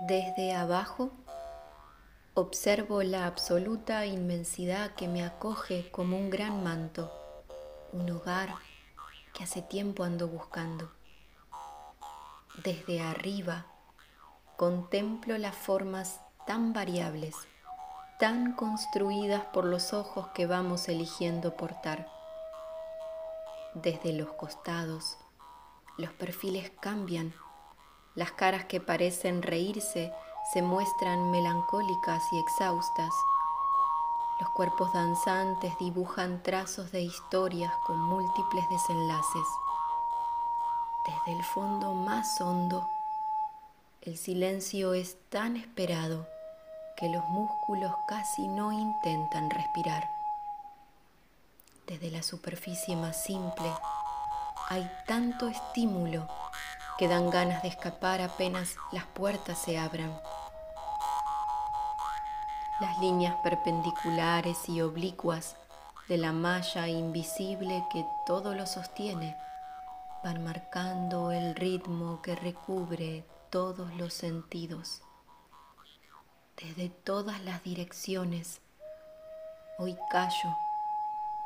Desde abajo observo la absoluta inmensidad que me acoge como un gran manto, un hogar que hace tiempo ando buscando. Desde arriba contemplo las formas tan variables, tan construidas por los ojos que vamos eligiendo portar. Desde los costados, los perfiles cambian las caras que parecen reírse se muestran melancólicas y exhaustas. Los cuerpos danzantes dibujan trazos de historias con múltiples desenlaces. Desde el fondo más hondo, el silencio es tan esperado que los músculos casi no intentan respirar. Desde la superficie más simple hay tanto estímulo que dan ganas de escapar apenas las puertas se abran. Las líneas perpendiculares y oblicuas de la malla invisible que todo lo sostiene van marcando el ritmo que recubre todos los sentidos. Desde todas las direcciones, hoy callo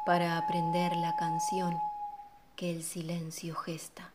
para aprender la canción que el silencio gesta.